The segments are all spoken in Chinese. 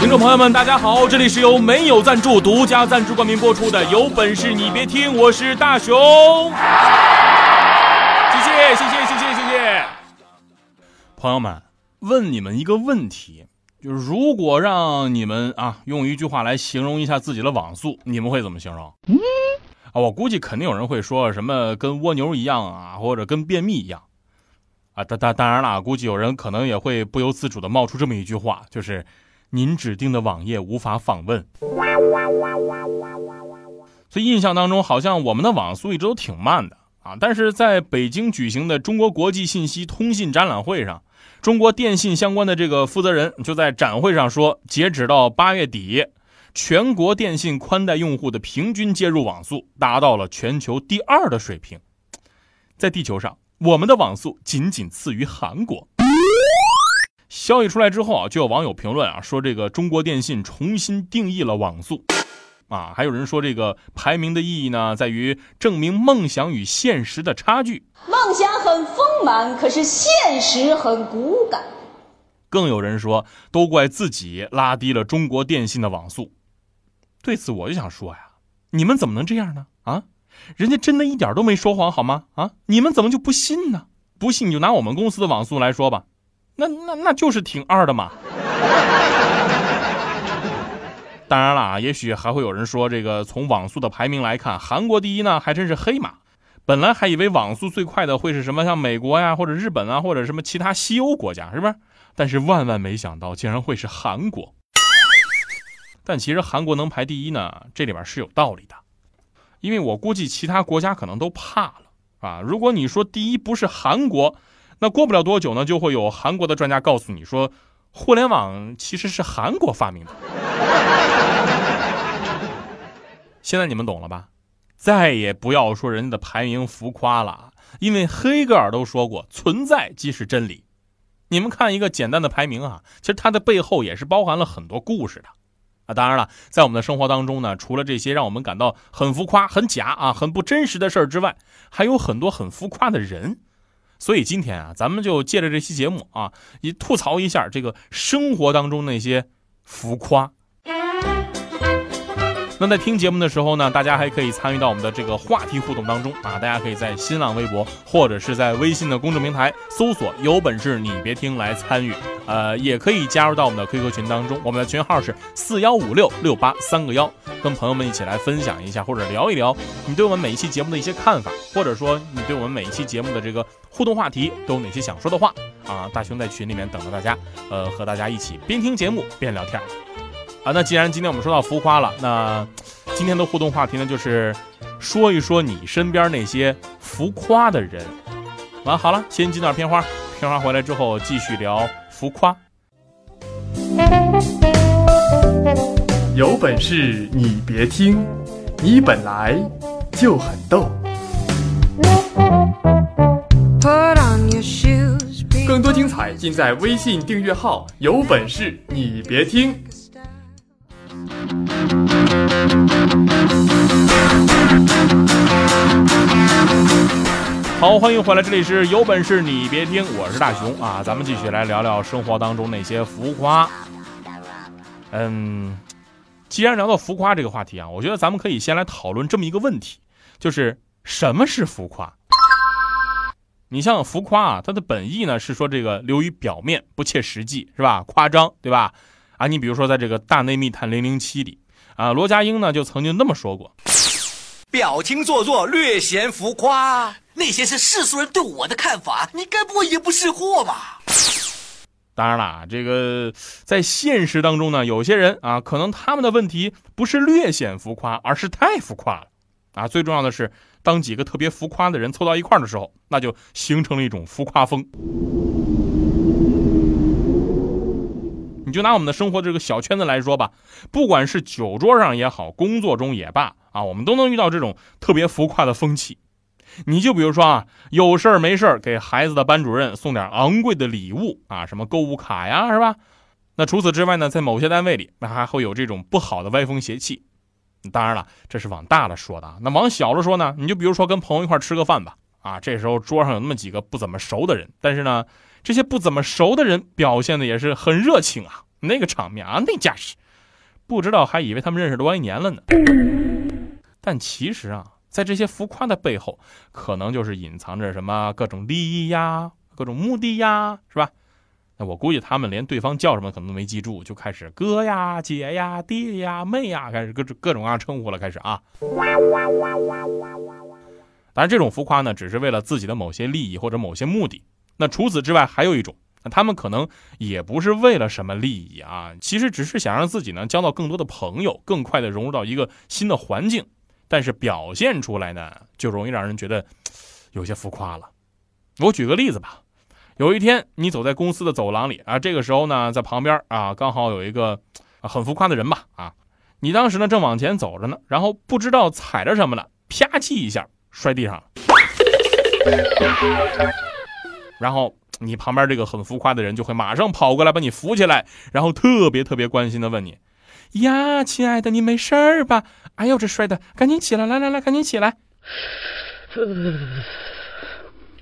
听众朋友们，大家好，这里是由没有赞助、独家赞助冠名播出的《有本事你别听》，我是大熊。谢谢，谢谢，谢谢，谢谢。朋友们，问你们一个问题，就是如果让你们啊用一句话来形容一下自己的网速，你们会怎么形容？嗯，啊，我估计肯定有人会说什么跟蜗牛一样啊，或者跟便秘一样。啊，当当当然了，估计有人可能也会不由自主的冒出这么一句话，就是您指定的网页无法访问。所以印象当中，好像我们的网速一直都挺慢的啊。但是在北京举行的中国国际信息通信展览会上，中国电信相关的这个负责人就在展会上说，截止到八月底，全国电信宽带用户的平均接入网速达到了全球第二的水平，在地球上。我们的网速仅仅次于韩国。消息出来之后啊，就有网友评论啊，说这个中国电信重新定义了网速，啊，还有人说这个排名的意义呢，在于证明梦想与现实的差距。梦想很丰满，可是现实很骨感。更有人说，都怪自己拉低了中国电信的网速。对此，我就想说呀，你们怎么能这样呢？啊？人家真的一点都没说谎，好吗？啊，你们怎么就不信呢？不信你就拿我们公司的网速来说吧，那那那就是挺二的嘛。当然了啊，也许还会有人说，这个从网速的排名来看，韩国第一呢，还真是黑马。本来还以为网速最快的会是什么，像美国呀，或者日本啊，或者什么其他西欧国家，是不是？但是万万没想到，竟然会是韩国。但其实韩国能排第一呢，这里边是有道理的。因为我估计其他国家可能都怕了啊！如果你说第一不是韩国，那过不了多久呢，就会有韩国的专家告诉你说，互联网其实是韩国发明的。现在你们懂了吧？再也不要说人家的排名浮夸了，因为黑格尔都说过，存在即是真理。你们看一个简单的排名啊，其实它的背后也是包含了很多故事的。啊，当然了，在我们的生活当中呢，除了这些让我们感到很浮夸、很假啊、很不真实的事儿之外，还有很多很浮夸的人。所以今天啊，咱们就借着这期节目啊，也吐槽一下这个生活当中那些浮夸。那在听节目的时候呢，大家还可以参与到我们的这个话题互动当中啊！大家可以在新浪微博或者是在微信的公众平台搜索“有本事你别听”来参与，呃，也可以加入到我们的 QQ 群当中，我们的群号是四幺五六六八三个幺，跟朋友们一起来分享一下或者聊一聊你对我们每一期节目的一些看法，或者说你对我们每一期节目的这个互动话题都有哪些想说的话啊！大熊在群里面等着大家，呃，和大家一起边听节目边聊天。啊，那既然今天我们说到浮夸了，那今天的互动话题呢，就是说一说你身边那些浮夸的人。完好了，先进段片花，片花回来之后继续聊浮夸。有本事你别听，你本来就很逗。更多精彩尽在微信订阅号“有本事你别听”。好，欢迎回来，这里是有本事你别听，我是大熊啊，咱们继续来聊聊生活当中那些浮夸。嗯，既然聊到浮夸这个话题啊，我觉得咱们可以先来讨论这么一个问题，就是什么是浮夸？你像浮夸啊，它的本意呢是说这个流于表面，不切实际，是吧？夸张，对吧？啊，你比如说在这个《大内密探零零七》里，啊，罗家英呢就曾经那么说过：表情做作，略显浮夸。那些是世俗人对我的看法，你该不会也不识货吧？当然了，这个在现实当中呢，有些人啊，可能他们的问题不是略显浮夸，而是太浮夸了。啊，最重要的是，当几个特别浮夸的人凑到一块儿的时候，那就形成了一种浮夸风。你就拿我们的生活这个小圈子来说吧，不管是酒桌上也好，工作中也罢啊，我们都能遇到这种特别浮夸的风气。你就比如说啊，有事儿没事儿给孩子的班主任送点昂贵的礼物啊，什么购物卡呀，是吧？那除此之外呢，在某些单位里，那还会有这种不好的歪风邪气。当然了，这是往大了说的啊。那往小了说呢，你就比如说跟朋友一块吃个饭吧，啊，这时候桌上有那么几个不怎么熟的人，但是呢，这些不怎么熟的人表现的也是很热情啊，那个场面啊，那架势，不知道还以为他们认识多少年了呢。但其实啊。在这些浮夸的背后，可能就是隐藏着什么各种利益呀、各种目的呀，是吧？那我估计他们连对方叫什么可能都没记住，就开始哥呀、姐呀、弟呀、妹呀，开始各种各种各样称呼了，开始啊。当然，这种浮夸呢，只是为了自己的某些利益或者某些目的。那除此之外，还有一种，那他们可能也不是为了什么利益啊，其实只是想让自己呢交到更多的朋友，更快的融入到一个新的环境。但是表现出来呢，就容易让人觉得有些浮夸了。我举个例子吧，有一天你走在公司的走廊里啊，这个时候呢，在旁边啊，刚好有一个很浮夸的人吧啊，你当时呢正往前走着呢，然后不知道踩着什么了，啪叽一下摔地上了，然后你旁边这个很浮夸的人就会马上跑过来把你扶起来，然后特别特别关心的问你。呀，亲爱的，你没事儿吧？哎呦，这摔的，赶紧起来，来来来，赶紧起来。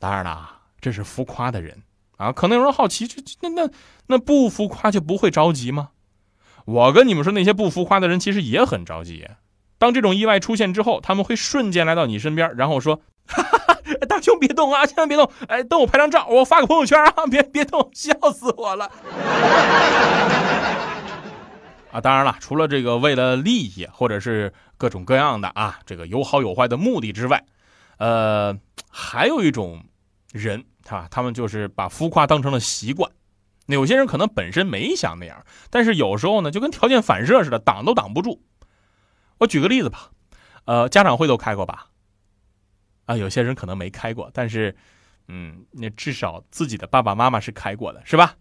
当然了，这是浮夸的人啊。可能有人好奇，这那那那不浮夸就不会着急吗？我跟你们说，那些不浮夸的人其实也很着急。当这种意外出现之后，他们会瞬间来到你身边，然后说：“哈哈哈，大兄别动啊，千万别动！哎，等我拍张照，我发个朋友圈啊，别别动，笑死我了。”啊，当然了，除了这个为了利益或者是各种各样的啊，这个有好有坏的目的之外，呃，还有一种人，他他们就是把浮夸当成了习惯。那有些人可能本身没想那样，但是有时候呢，就跟条件反射似的，挡都挡不住。我举个例子吧，呃，家长会都开过吧？啊，有些人可能没开过，但是，嗯，那至少自己的爸爸妈妈是开过的，是吧？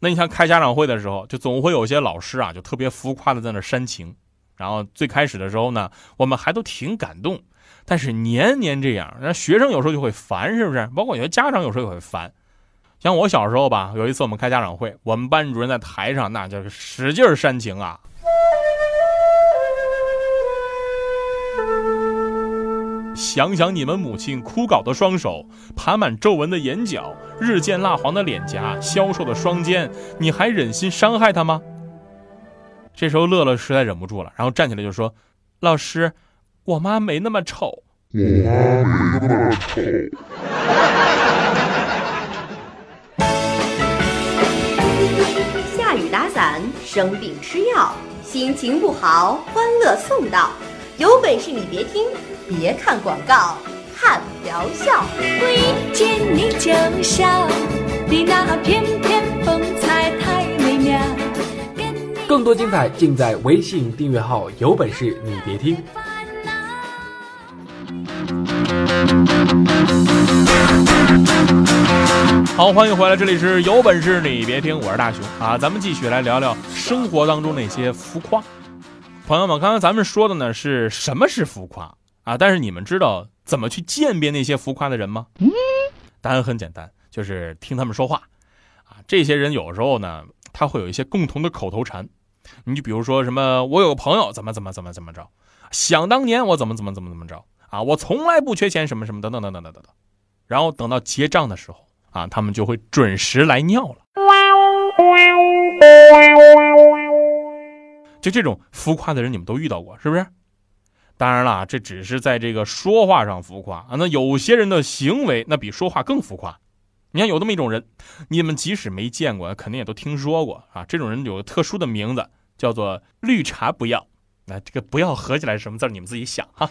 那你像开家长会的时候，就总会有些老师啊，就特别浮夸的在那煽情。然后最开始的时候呢，我们还都挺感动。但是年年这样，那学生有时候就会烦，是不是？包括有些家长有时候也会烦。像我小时候吧，有一次我们开家长会，我们班主任在台上那就是使劲煽情啊。想想你们母亲枯槁的双手，爬满皱纹的眼角，日渐蜡黄的脸颊，消瘦的双肩，你还忍心伤害她吗？这时候乐乐实在忍不住了，然后站起来就说：“老师，我妈没那么丑。”我妈没那么丑。下雨打伞，生病吃药，心情不好，欢乐送到。有本事你别听。别看广告，看疗效。遇见你就笑，你那翩翩风采太美妙。更多精彩尽在微信订阅号，有本事你别听。好，欢迎回来，这里是有本事你别听，我是大熊啊，咱们继续来聊聊生活当中那些浮夸。朋友们，刚刚咱们说的呢是什么是浮夸？啊！但是你们知道怎么去鉴别那些浮夸的人吗？嗯，答案很简单，就是听他们说话。啊，这些人有时候呢，他会有一些共同的口头禅。你就比如说什么，我有个朋友怎么怎么怎么怎么着，想当年我怎么怎么怎么怎么着啊，我从来不缺钱，什么什么等等等等等等等。然后等到结账的时候啊，他们就会准时来尿了。就这种浮夸的人，你们都遇到过是不是？当然了，这只是在这个说话上浮夸啊。那有些人的行为，那比说话更浮夸。你看有这么一种人，你们即使没见过，肯定也都听说过啊。这种人有个特殊的名字，叫做“绿茶不要”。那这个“不要”合起来是什么字？你们自己想哈。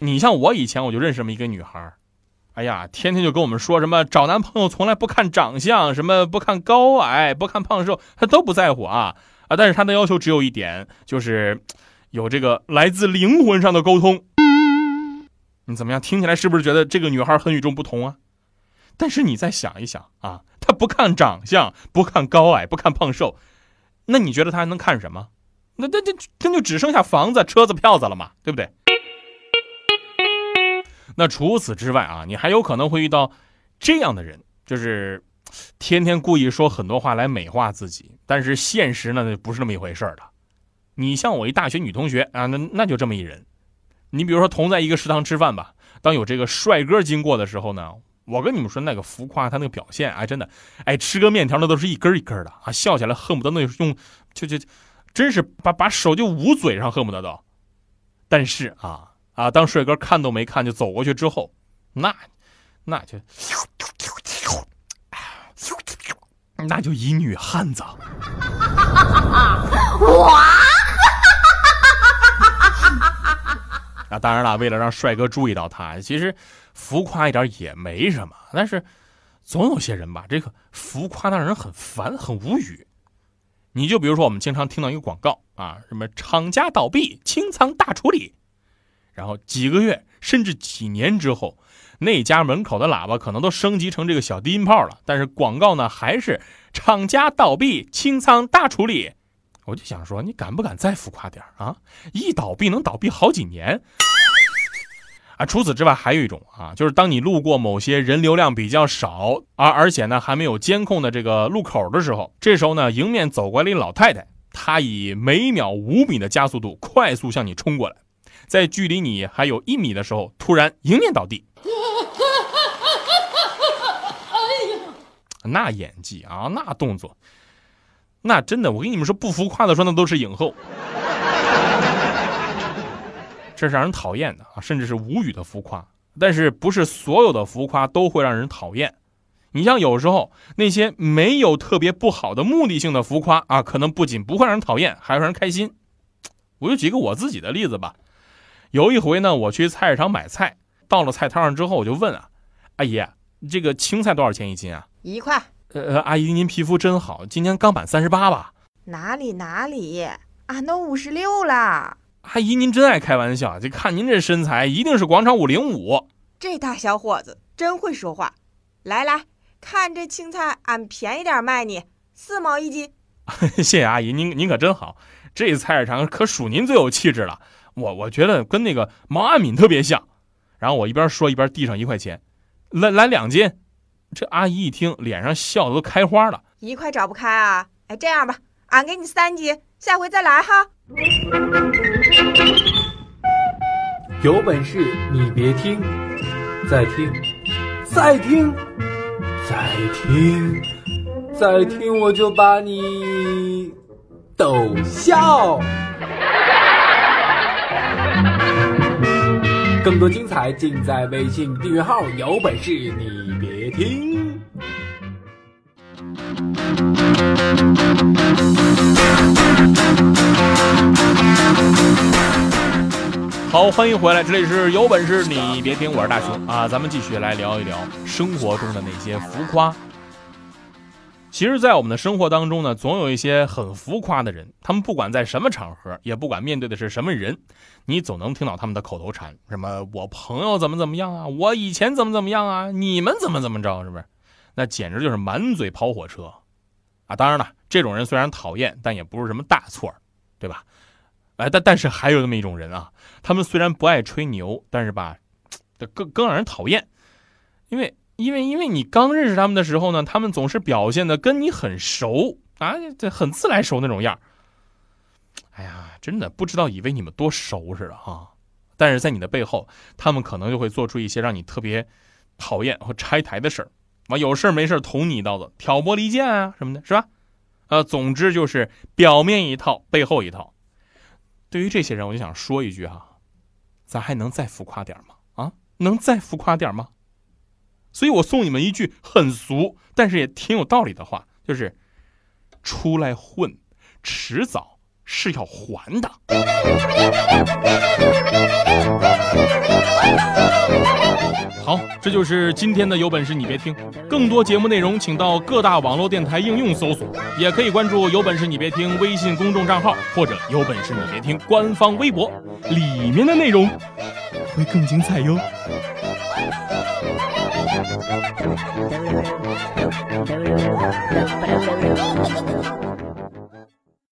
你像我以前我就认识这么一个女孩哎呀，天天就跟我们说什么找男朋友从来不看长相，什么不看高矮，不看胖瘦，她都不在乎啊啊！但是她的要求只有一点，就是。有这个来自灵魂上的沟通，你怎么样？听起来是不是觉得这个女孩很与众不同啊？但是你再想一想啊，她不看长相，不看高矮，不看胖瘦，那你觉得她还能看什么？那那这那就只剩下房子、车子、票子了嘛，对不对？那除此之外啊，你还有可能会遇到这样的人，就是天天故意说很多话来美化自己，但是现实呢不是那么一回事的。你像我一大学女同学啊，那那就这么一人。你比如说同在一个食堂吃饭吧，当有这个帅哥经过的时候呢，我跟你们说那个浮夸，他那个表现，哎，真的，哎，吃个面条那都是一根一根的啊，笑起来恨不得那用就就，真是把把手就捂嘴上，恨不得都。但是啊啊，当帅哥看都没看就走过去之后，那那就那就一女汉子。哇！啊，当然了，为了让帅哥注意到他，其实浮夸一点也没什么。但是总有些人吧，这个浮夸让人很烦、很无语。你就比如说，我们经常听到一个广告啊，什么厂家倒闭，清仓大处理，然后几个月甚至几年之后，那家门口的喇叭可能都升级成这个小低音炮了，但是广告呢还是厂家倒闭，清仓大处理。我就想说，你敢不敢再浮夸点啊？一倒闭能倒闭好几年除此之外，还有一种啊，就是当你路过某些人流量比较少，而而且呢还没有监控的这个路口的时候，这时候呢迎面走过来一老太太，她以每秒五米的加速度快速向你冲过来，在距离你还有一米的时候，突然迎面倒地。那演技啊，那动作。那真的，我跟你们说，不浮夸的说，那都是影后。这是让人讨厌的啊，甚至是无语的浮夸。但是不是所有的浮夸都会让人讨厌？你像有时候那些没有特别不好的目的性的浮夸啊，可能不仅不会让人讨厌，还会让人开心。我就举个我自己的例子吧。有一回呢，我去菜市场买菜，到了菜摊上之后，我就问啊，阿姨，这个青菜多少钱一斤啊？一块。呃，阿姨，您皮肤真好，今年刚满三十八吧？哪里哪里，俺都五十六了。阿姨，您真爱开玩笑，就看您这身材，一定是广场舞领舞。这大小伙子真会说话。来来看这青菜，俺便宜点卖你，四毛一斤。谢谢阿姨，您您可真好，这菜市场可属您最有气质了。我我觉得跟那个毛阿敏特别像。然后我一边说一边递上一块钱，来来两斤。这阿姨一听，脸上笑的都开花了。一块找不开啊？哎，这样吧，俺给你三斤，下回再来哈。有本事你别听，再听，再听，再听，再听，我就把你逗笑。更多精彩尽在微信订阅号，有本事你别听。好，欢迎回来，这里是有本事你别听，我是大熊啊，咱们继续来聊一聊生活中的那些浮夸。其实，在我们的生活当中呢，总有一些很浮夸的人。他们不管在什么场合，也不管面对的是什么人，你总能听到他们的口头禅：什么我朋友怎么怎么样啊，我以前怎么怎么样啊，你们怎么怎么着，是不是？那简直就是满嘴跑火车啊！当然了，这种人虽然讨厌，但也不是什么大错，对吧？哎，但但是还有那么一种人啊，他们虽然不爱吹牛，但是吧，更更让人讨厌，因为。因为因为你刚认识他们的时候呢，他们总是表现的跟你很熟啊，这很自来熟那种样哎呀，真的不知道以为你们多熟似的啊！但是在你的背后，他们可能就会做出一些让你特别讨厌和拆台的事儿，完有事没事捅你一刀子，挑拨离间啊什么的，是吧？呃，总之就是表面一套，背后一套。对于这些人，我就想说一句哈，咱还能再浮夸点吗？啊，能再浮夸点吗？所以我送你们一句很俗，但是也挺有道理的话，就是出来混，迟早是要还的。好，这就是今天的有本事你别听。更多节目内容，请到各大网络电台应用搜索，也可以关注有本事你别听微信公众账号或者有本事你别听官方微博，里面的内容会更精彩哟。Thank you. Ba-da-ba-da-ba-da-ba.